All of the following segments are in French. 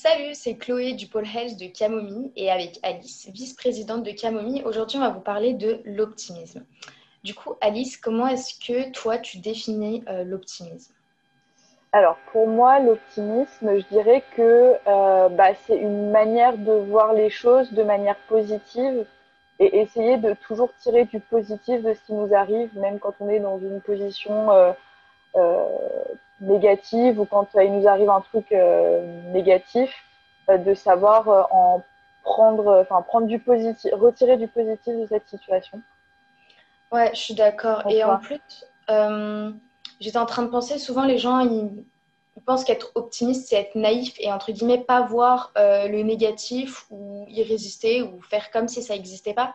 Salut, c'est Chloé du pôle Health de Camomille et avec Alice, vice-présidente de Camomille. Aujourd'hui, on va vous parler de l'optimisme. Du coup, Alice, comment est-ce que toi, tu définis euh, l'optimisme? Alors, pour moi, l'optimisme, je dirais que euh, bah, c'est une manière de voir les choses de manière positive et essayer de toujours tirer du positif de ce qui nous arrive, même quand on est dans une position euh, négative ou quand il nous arrive un truc négatif, de savoir en prendre, enfin prendre du positif, retirer du positif de cette situation. Ouais, je suis d'accord. Et en plus, euh, j'étais en train de penser, souvent les gens, ils, pensent qu'être optimiste, c'est être naïf et entre guillemets pas voir euh, le négatif ou y résister ou faire comme si ça n'existait pas.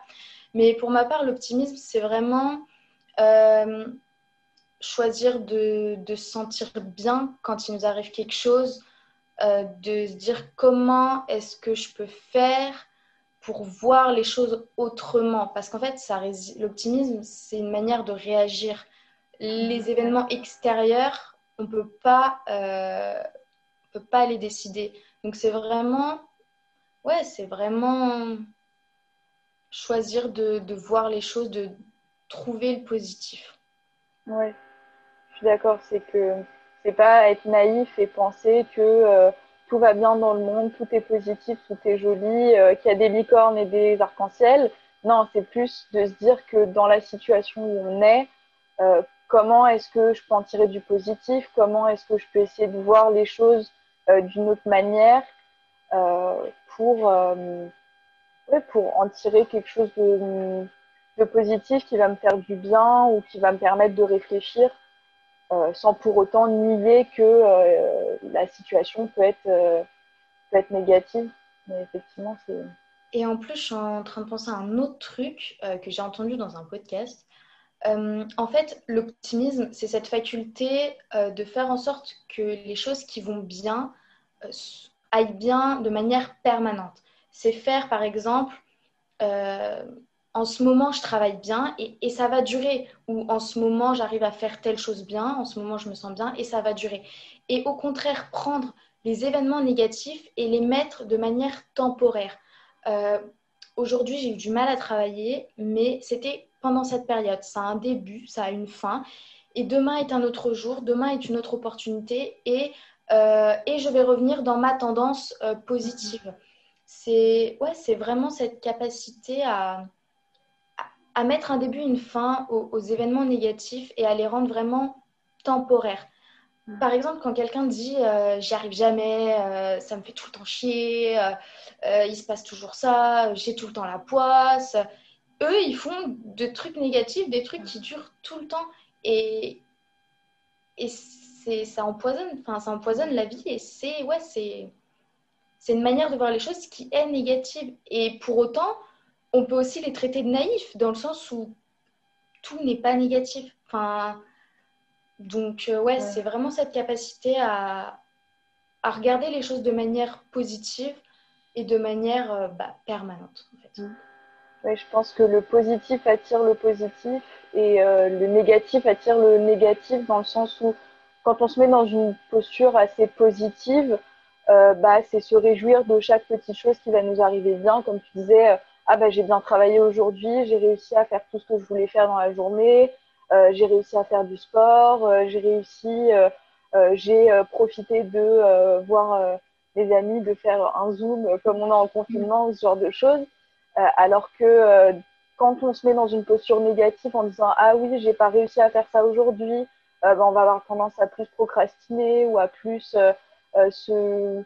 Mais pour ma part, l'optimisme, c'est vraiment euh, choisir de, de, se sentir bien quand il nous arrive quelque chose, de se dire comment est-ce que je peux faire pour voir les choses autrement. Parce qu'en fait, l'optimisme, c'est une manière de réagir. Les événements extérieurs, on peut pas, euh, peut pas les décider. Donc c'est vraiment, ouais, c'est vraiment choisir de, de, voir les choses, de trouver le positif. Ouais, je suis d'accord. C'est que c'est pas être naïf et penser que euh, tout va bien dans le monde, tout est positif, tout est joli, euh, qu'il y a des licornes et des arcs-en-ciel. Non, c'est plus de se dire que dans la situation où on est, euh, comment est-ce que je peux en tirer du positif, comment est-ce que je peux essayer de voir les choses d'une autre manière pour, pour en tirer quelque chose de, positif qui va me faire du bien ou qui va me permettre de réfléchir sans pour autant nier que euh, la situation peut être, euh, peut être négative. Mais effectivement, c'est. Et en plus, je suis en train de penser à un autre truc que j'ai entendu dans un podcast. en fait, l'optimisme, c'est cette faculté de faire en sorte que les choses qui vont bien aillent bien de manière permanente. C'est faire, par exemple, en ce moment, je travaille bien et, ça va durer. Ou en ce moment, j'arrive à faire telle chose bien, en ce moment, je me sens bien et ça va durer. Et au contraire, prendre les événements négatifs et les mettre de manière temporaire. Euh, aujourd'hui, j'ai eu du mal à travailler, mais c'était pendant cette période. Ça a un début, ça a une fin. Et demain est un autre jour, demain est une autre opportunité et, euh, et je vais revenir dans ma tendance euh, positive. C'est ouais, vraiment cette capacité à, à mettre un début, une fin aux, événements négatifs et à les rendre vraiment temporaires. Mm. Par exemple, quand quelqu'un dit euh, j'y arrive jamais, euh, ça me fait tout le temps chier, euh, il se passe toujours ça, j'ai tout le temps la poisse, eux ils font des trucs négatifs, des trucs qui durent tout le temps et, et ça empoisonne, enfin ça empoisonne la vie et c'est ouais c'est c'est une manière de voir les choses qui est négative et pour autant on peut aussi les traiter de naïfs, dans le sens où tout n'est pas négatif. Enfin, donc, euh, ouais, c'est vraiment cette capacité à, regarder les choses de manière positive et de manière euh, bah, permanente. En fait. Mm. je pense que le positif attire le positif et euh, le négatif attire le négatif dans le sens où quand on se met dans une posture assez positive, bah, c'est se réjouir de chaque petite chose qui va nous arriver bien. Comme tu disais, ah bah j'ai bien travaillé aujourd'hui, j'ai réussi à faire tout ce que je voulais faire dans la journée, euh, j'ai réussi à faire du sport, euh, j'ai réussi, euh, j'ai profité de voir les amis, de faire un zoom comme on a en confinement, ce genre de choses. alors que quand on se met dans une posture négative en disant ah oui j'ai pas réussi à faire ça aujourd'hui, bah, on va avoir tendance à plus procrastiner ou à plus se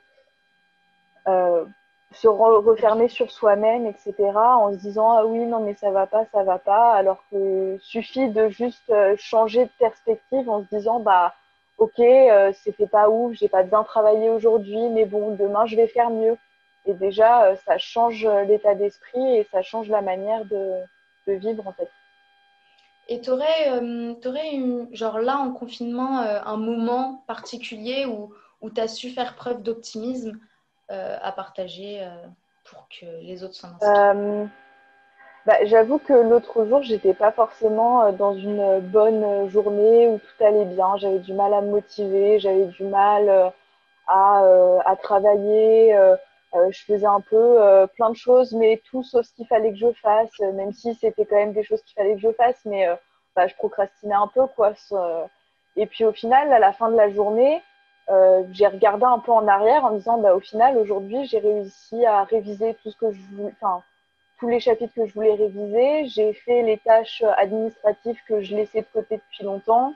se refermer sur soi-même, etc., en se disant ah oui non mais ça va pas, ça va pas, alors que suffit de juste euh, changer de perspective en se disant bah ok euh, c'était pas ouf, j'ai pas bien travaillé aujourd'hui, mais bon demain je vais faire mieux. Et déjà euh, ça change l'état d'esprit et ça change la manière de, de vivre en fait. Et tu aurais, aurais genre là en confinement un moment particulier où, où tu as su faire preuve d'optimisme euh, à partager euh, pour que les autres s'en inspirent euh, bah, J'avoue que l'autre jour, j'étais pas forcément dans une bonne journée où tout allait bien. J'avais du mal à me motiver, j'avais du mal à, à travailler. je faisais un peu plein de choses, mais tout sauf ce qu'il fallait que je fasse, même si c'était quand même des choses qu'il fallait que je fasse, mais bah, je procrastinais un peu. quoi. Et puis au final, à la fin de la journée, euh, j'ai regardé un peu en arrière en me disant, bah, au final, aujourd'hui, j'ai réussi à réviser tout ce que je tous les chapitres que je voulais réviser. J'ai fait les tâches administratives que je laissais de côté depuis longtemps.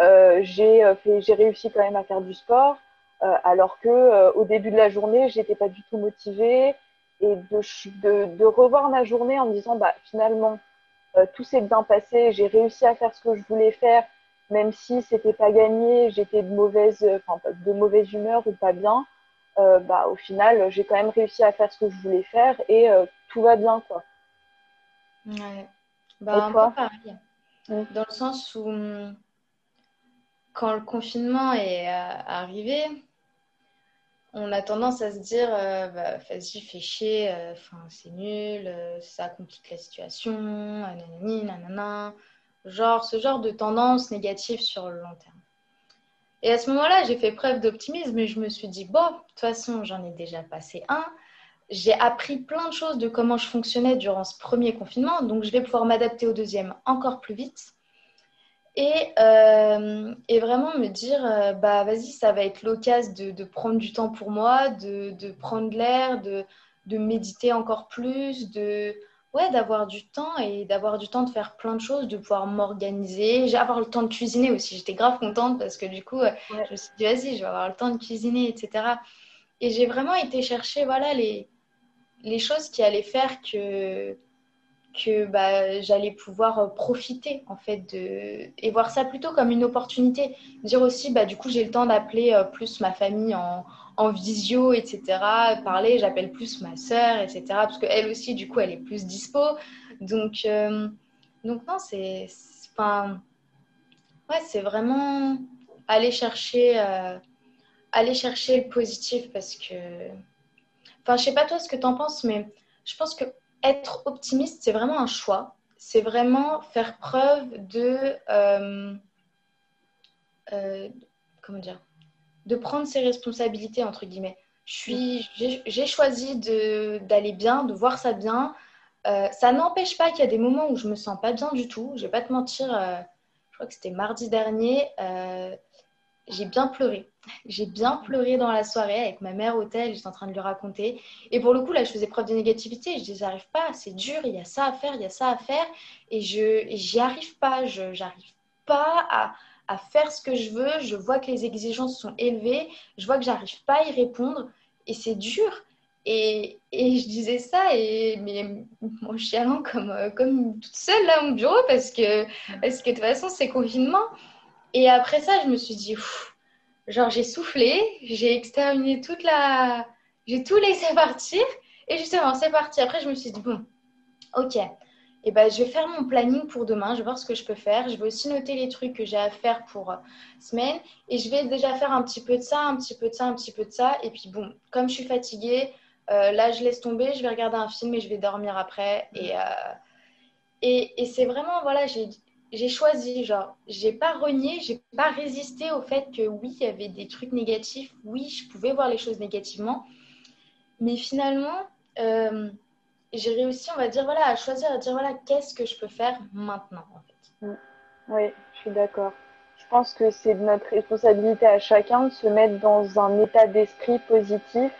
Euh, j'ai euh, j'ai réussi quand même à faire du sport, alors que au début de la journée, j'étais pas du tout motivée. Et de, de, de, revoir ma journée en me disant, bah, finalement, tout s'est bien passé, j'ai réussi à faire ce que je voulais faire même si c'était pas gagné, j'étais de mauvaise, enfin, de mauvaise humeur ou pas bien, euh, bah, au final, j'ai quand même réussi à faire ce que je voulais faire et euh, tout va bien, quoi. Ouais. Bah, un peu pareil. Dans le sens où, quand le confinement est euh, arrivé, on a tendance à se dire bah, vas-y, fais chier, c'est nul, ça complique la situation, nanani, nanana. Genre, ce genre de tendance négative sur le long terme. Et à ce moment-là, j'ai fait preuve d'optimisme et je me suis dit, bon, de toute façon, j'en ai déjà passé un. J'ai appris plein de choses de comment je fonctionnais durant ce premier confinement, donc je vais pouvoir m'adapter au deuxième encore plus vite. Et, euh, et vraiment me dire, euh, bah vas-y, ça va être l'occasion de, de, prendre du temps pour moi, de, de prendre l'air, de, de méditer encore plus, de, ouais, d'avoir du temps et d'avoir du temps de faire plein de choses, de pouvoir m'organiser. Avoir le temps de cuisiner aussi. J'étais grave contente parce que du coup, je me suis dit, vas-y, je vais avoir le temps de cuisiner, etc. Et j'ai vraiment été chercher voilà, les, les choses qui allaient faire que, que bah, j'allais pouvoir profiter en fait de et voir ça plutôt comme une opportunité dire aussi bah du coup j'ai le temps d'appeler euh, plus ma famille en, en visio, etc. Parler, j'appelle plus ma sœur, etc. Parce qu'elle aussi, du coup, elle est plus dispo. Donc, euh, donc non, c'est. Enfin, ouais, c'est vraiment aller chercher, euh, aller chercher le positif parce que. Enfin, je sais pas toi ce que tu en penses, mais je pense que être optimiste, c'est vraiment un choix. C'est vraiment faire preuve de. Euh, comment dire de prendre ses responsabilités, entre guillemets. J'ai choisi d'aller bien, de voir ça bien. Euh, ça n'empêche pas qu'il y a des moments où je me sens pas bien du tout. Je vais pas te mentir, euh, je crois que c'était mardi dernier. Euh, j'ai bien pleuré. J'ai bien pleuré dans la soirée avec ma mère au tel, j'étais en train de lui raconter. Et pour le coup, là, je faisais preuve de négativité. Je disais, j'arrive pas, c'est dur, il y a ça à faire, il y a ça à faire. Et je j'y arrive pas, je n'arrive pas à, à faire ce que je veux, je vois que les exigences sont élevées, je vois que j'arrive pas à y répondre et c'est dur. Et, et, je disais ça, et mais mon chialant comme, euh, comme toute seule là au bureau parce que, parce que de toute façon c'est confinement. Et après ça, je me suis dit, genre j'ai soufflé, j'ai exterminé toute la. J'ai tout laissé partir et justement c'est parti. Après, je me suis dit, bon, ok, et ben, je vais faire mon planning pour demain, je vais voir ce que je peux faire. Je vais aussi noter les trucs que j'ai à faire pour euh, semaine. Et je vais déjà faire un petit peu de ça, un petit peu de ça, un petit peu de ça. Et puis bon, comme je suis fatiguée, euh, là, je laisse tomber, je vais regarder un film et je vais dormir après. Et, euh, et, et c'est vraiment, voilà, j'ai choisi, genre, j'ai pas renié, j'ai pas résisté au fait que oui, il y avait des trucs négatifs, oui, je pouvais voir les choses négativement. Mais finalement, j'ai réussi, on va dire, voilà, à choisir, à dire, voilà, qu'est-ce que je peux faire maintenant, en fait. Mm. Oui, je suis d'accord. Je pense que c'est de notre responsabilité à chacun de se mettre dans un état d'esprit positif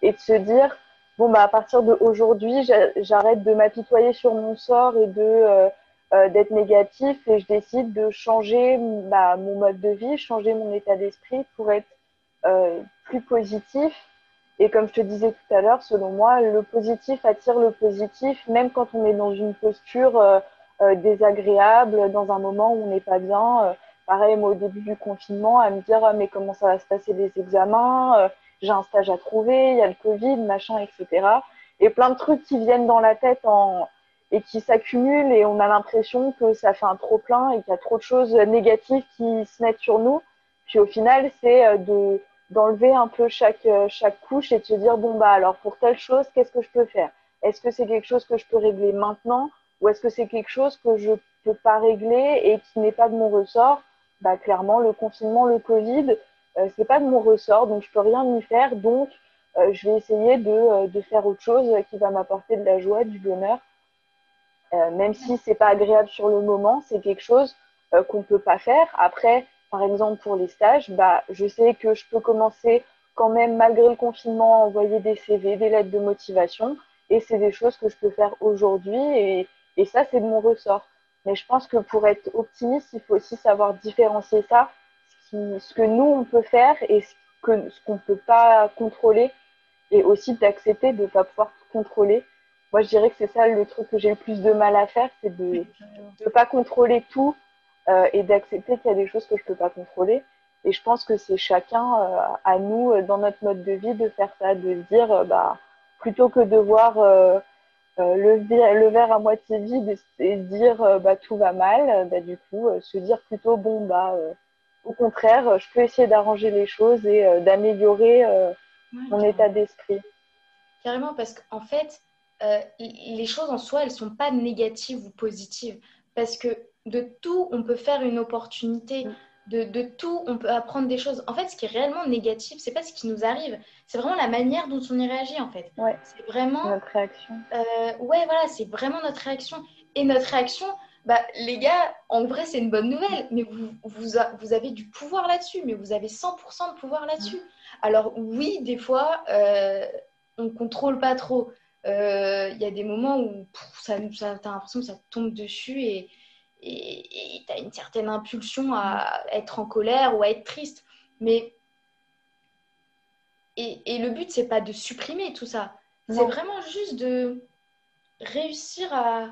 et de se dire, bon, bah, à partir d'aujourd'hui, j'arrête de m'apitoyer sur mon sort et de euh, euh, d'être négatif et je décide de changer bah, mon mode de vie, changer mon état d'esprit pour être euh, plus positif et comme je te disais tout à l'heure, selon moi, le positif attire le positif, même quand on est dans une posture euh, euh, désagréable, dans un moment où on n'est pas bien. Euh, pareil, moi, au début du confinement, à me dire, mais comment ça va se passer les examens J'ai un stage à trouver, il y a le Covid, machin, etc. Et plein de trucs qui viennent dans la tête et qui s'accumulent et on a l'impression que ça fait un trop plein et qu'il y a trop de choses négatives qui se mettent sur nous. Puis au final, c'est de d'enlever un peu chaque, euh, chaque couche et de se dire, bon, bah alors pour telle chose, qu'est-ce que je peux faire? Est-ce que c'est quelque chose que je peux régler maintenant? Ou est-ce que c'est quelque chose que je peux pas régler et qui n'est pas de mon ressort? Bah, Clairement, le confinement, le Covid, c'est pas de mon ressort, donc je peux rien y faire, donc je vais essayer de, de, faire autre chose qui va m'apporter de la joie, du bonheur. même si c'est pas agréable sur le moment, c'est quelque chose qu'on peut pas faire. Après, par exemple pour les stages, bah, je sais que je peux commencer quand même, malgré le confinement, à envoyer des CV, des lettres de motivation. Et c'est des choses que je peux faire aujourd'hui. Et, et ça, c'est de mon ressort. Mais je pense que pour être optimiste, il faut aussi savoir différencier ça, ce, ce que nous, on peut faire et ce qu'on ce qu'on ne peut pas contrôler. Et aussi d'accepter de ne pas pouvoir contrôler. Moi, je dirais que c'est ça le truc que j'ai le plus de mal à faire, c'est de ne pas contrôler tout euh, et d'accepter qu'il y a des choses que je ne peux pas contrôler. Et je pense que c'est chacun euh, à nous, euh, dans notre mode de vie, de faire ça, de se dire, bah, plutôt que de voir le, le, verre à moitié vide et, se dire, bah, tout va mal, bah, du coup, se dire plutôt, bon, bah, au contraire, je peux essayer d'arranger les choses et d'améliorer mon état d'esprit. Carrément, parce qu'en fait, les choses en soi, elles ne sont pas négatives ou positives. Parce que de tout, on peut faire une opportunité. Mm. De, de, tout, on peut apprendre des choses. En fait, ce qui est réellement négatif, c'est pas ce qui nous arrive, c'est vraiment la manière dont on y réagit en fait. Ouais. C'est vraiment notre réaction. Euh, ouais, voilà, c'est vraiment notre réaction. Et notre réaction, bah les gars, en vrai, c'est une bonne nouvelle, mais vous, vous, vous avez du pouvoir là-dessus, mais vous avez 100% de pouvoir là-dessus. Mm. Alors oui, des fois, euh, on contrôle pas trop. Il euh, y a des moments où ça, ça t'as l'impression que ça tombe dessus et et tu as une certaine impulsion à être en colère ou à être triste. Mais et, et le but, c'est pas de supprimer tout ça. C'est vraiment juste de réussir à,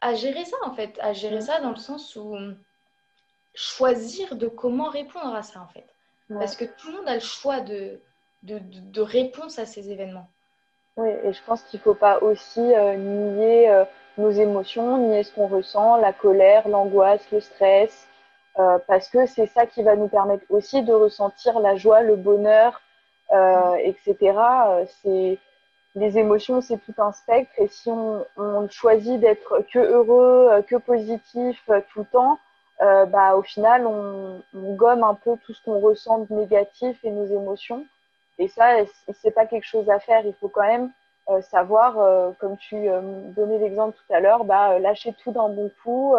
à gérer ça, en fait. À gérer ça dans le sens où choisir de comment répondre à ça, en fait. Parce que tout le monde a le choix de, de, de, réponse à ces événements. Oui, et je pense qu'il ne faut pas aussi euh, nier euh, nos émotions, ni ce qu'on ressent, la colère, l'angoisse, le stress, euh, parce que c'est ça qui va nous permettre aussi de ressentir la joie, le bonheur, euh, etc. C'est les émotions, c'est tout un spectre, et si on, choisit d'être que heureux, que positif tout le temps, euh, bah, au final, on, on, gomme un peu tout ce qu'on ressent de négatif et nos émotions. Et ça, c'est pas quelque chose à faire. Il faut quand même euh, savoir, euh, comme tu euh, donnais l'exemple tout à l'heure, bah, lâcher tout d'un bon coup,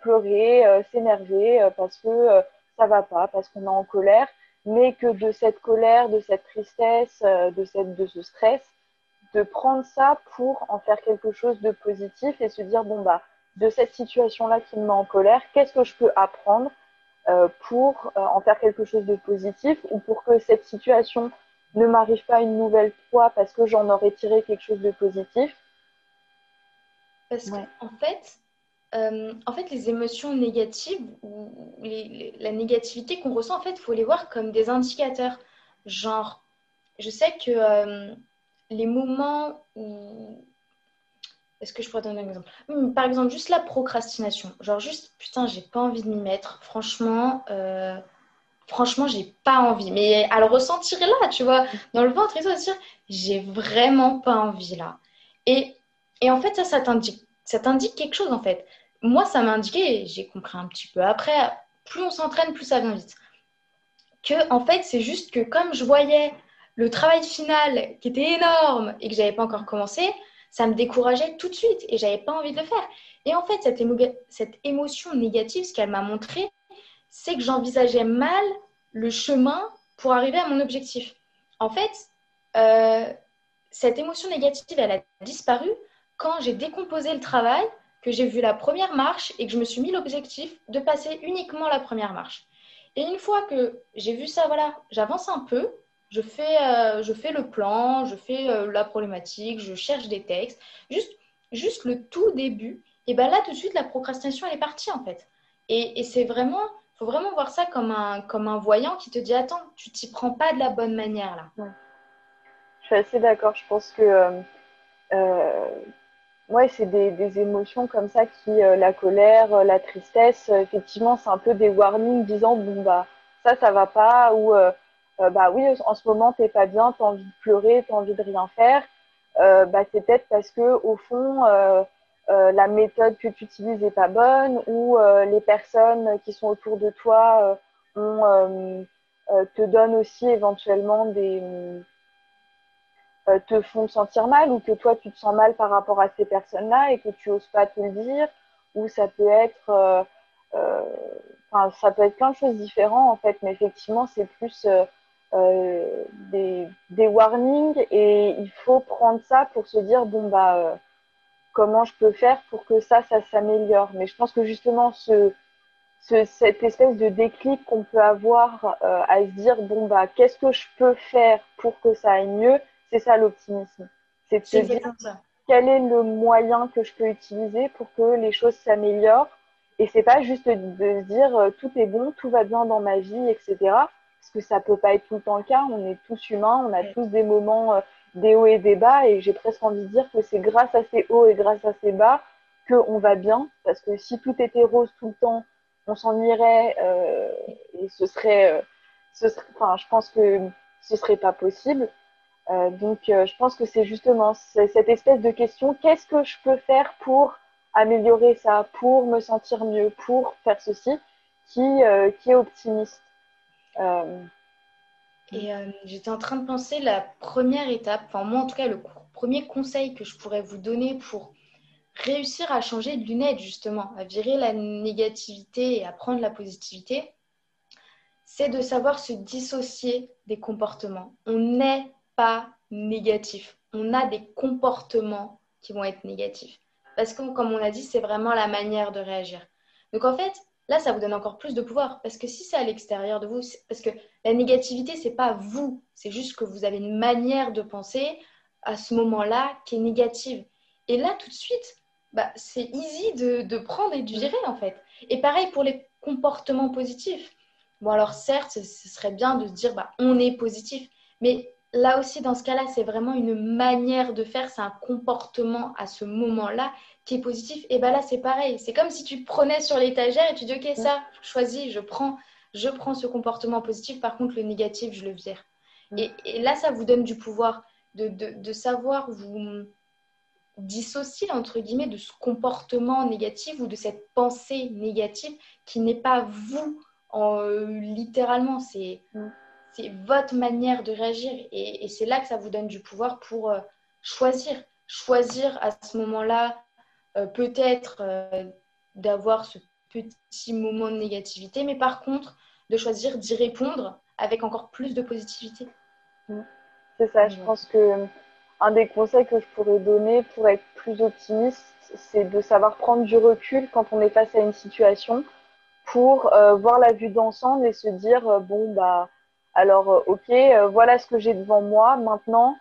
pleurer, s'énerver parce que ça va pas, parce qu'on est en colère, mais que de cette colère, de cette tristesse, de, cette, de ce stress, de prendre ça pour en faire quelque chose de positif et se dire, bon, bah, de cette situation-là qui me met en colère, qu'est-ce que je peux apprendre pour en faire quelque chose de positif ou pour que cette situation ne m'arrive pas une nouvelle fois parce que j'en aurais tiré quelque chose de positif. Parce qu'en en fait, euh, en fait, les émotions négatives ou la négativité qu'on ressent, en fait, il faut les voir comme des indicateurs. Genre, je sais que euh, les moments où. Est-ce que je pourrais donner un exemple? Hmm, Par exemple, juste la procrastination. Genre, juste, putain, j'ai pas envie de m'y mettre. Franchement, euh, franchement, j'ai pas envie. Mais à le ressentir là, tu vois, dans le ventre et ça, dire, j'ai vraiment pas envie là. Et, et en fait, ça, ça t'indique, ça t'indique quelque chose en fait. Moi, ça m'a indiqué, j'ai compris un petit peu après, plus on s'entraîne, plus ça vient vite. Que en fait, c'est juste que comme je voyais le travail final qui était énorme et que j'avais pas encore commencé, ça me décourageait tout de suite et j'avais pas envie de le faire. Et en fait, cette émotion négative, ce qu'elle m'a montré, c'est que j'envisageais mal le chemin pour arriver à mon objectif. En fait, euh, cette émotion négative, elle a disparu quand j'ai décomposé le travail, que j'ai vu la première marche et que je me suis mis l'objectif de passer uniquement la première marche. Et une fois que j'ai vu ça, voilà, j'avance un peu, je fais, euh, je fais le plan, je fais euh, la problématique, je cherche des textes, juste, juste le tout début. Et bien là, tout de suite, la procrastination, elle est partie en fait. Et, et c'est vraiment faut vraiment voir ça comme un, comme un voyant qui te dit Attends, tu t'y prends pas de la bonne manière là. Je suis assez d'accord. Je pense que euh, euh ouais, c'est des, émotions comme ça qui, euh, la colère, euh, la tristesse, effectivement, c'est un peu des warnings disant Bon, bah, ça, ça va pas, ou bah oui, en ce moment, t'es pas bien, tu as envie de pleurer, tu as envie de rien faire. bah, c'est peut-être parce que, au fond, euh, la méthode que tu utilises n'est pas bonne ou euh, les personnes qui sont autour de toi euh, te donnent aussi éventuellement des te font sentir mal ou que toi tu te sens mal par rapport à ces personnes-là et que tu oses pas te le dire ou ça peut être ça peut être plein de choses différentes en fait. Mais effectivement c'est plus des, des, warnings et il faut prendre ça pour se dire bon bah comment je peux faire pour que ça ça s'améliore. Mais je pense que justement ce, ce cette espèce de déclic qu'on peut avoir euh, à se dire bon bah qu'est-ce que je peux faire pour que ça aille mieux c'est ça l'optimisme. C'est de se dire quel est le moyen que je peux utiliser pour que les choses s'améliorent. Et c'est pas juste de, se dire tout est bon tout va bien dans ma vie etc parce que ça peut pas être tout le temps le cas. On est tous humains, on a tous des moments, euh, des hauts et des bas, et j'ai presque envie de dire que c'est grâce à ces hauts et grâce à ces bas qu'on va bien, parce que si tout était rose tout le temps, on s'ennuierait euh, et ce serait, euh, ce serait, enfin, je pense que ce serait pas possible. Euh, donc, euh, je pense que c'est justement cette espèce de question qu'est-ce que je peux faire pour améliorer ça, pour me sentir mieux, pour faire ceci, qui, qui est optimiste. Euh, et euh, j'étais en train de penser la première étape, enfin moi en tout cas le premier conseil que je pourrais vous donner pour réussir à changer de lunettes justement, à virer la négativité et à prendre la positivité, c'est de savoir se dissocier des comportements. On n'est pas négatif, on a des comportements qui vont être négatifs. Parce que comme on a dit, c'est vraiment la manière de réagir. Donc en fait, là, ça vous donne encore plus de pouvoir. Parce que si c'est à l'extérieur de vous, parce que la négativité, c'est pas vous, c'est juste que vous avez une manière de penser à ce moment-là qui est négative. Et là, tout de suite, bah, c'est easy de, prendre et de gérer, en fait. Et pareil pour les comportements positifs. Bon, alors certes, ce serait bien de se dire, bah, on est positif. Mais là aussi, dans ce cas-là, c'est vraiment une manière de faire, c'est un comportement à ce moment-là qui est positif. Et bien là, c'est pareil. C'est comme si tu prenais sur l'étagère et tu dis, OK, ça, je choisis, je prends, je prends ce comportement positif. Par contre, le négatif, je le vire. Et, là, ça vous donne du pouvoir de, de, savoir vous dissocier, entre guillemets, de ce comportement négatif ou de cette pensée négative qui n'est pas vous, en, euh, littéralement. C'est... Mm c'est votre manière de réagir. Et, c'est là que ça vous donne du pouvoir pour euh, choisir. Choisir à ce moment-là, euh, peut-être euh, d'avoir ce petit moment de négativité, mais par contre, de choisir d'y répondre avec encore plus de positivité. C'est ça, je pense que un des conseils que je pourrais donner pour être plus optimiste, c'est de savoir prendre du recul quand on est face à une situation pour voir la vue d'ensemble et se dire bon bah alors, euh, ok, euh, voilà ce que j'ai devant moi. Maintenant,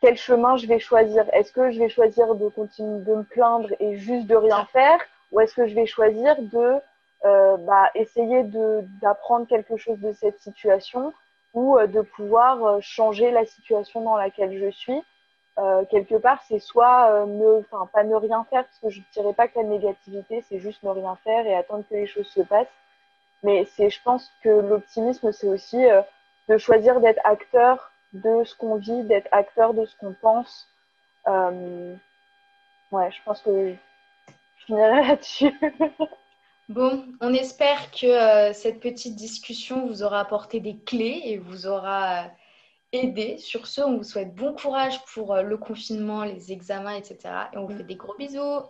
quel chemin je vais choisir? Est-ce que je vais choisir de continuer de me plaindre et juste de rien faire? Ou est-ce que je vais choisir de euh, bah, essayer d'apprendre quelque chose de cette situation? Ou de pouvoir changer la situation dans laquelle je suis? Quelque part, c'est soit ne, pas ne rien faire, parce que je ne dirais pas que la négativité, c'est juste ne rien faire et attendre que les choses se passent. Mais c'est, je pense que l'optimisme, c'est aussi euh, de choisir d'être acteur de ce qu'on vit, d'être acteur de ce qu'on pense. Euh, ouais, je pense que je finirai là-dessus. bon, on espère que euh, cette petite discussion vous aura apporté des clés et vous aura aidé. Sur ce, on vous souhaite bon courage pour le confinement, les examens, etc. Et on vous fait des gros bisous.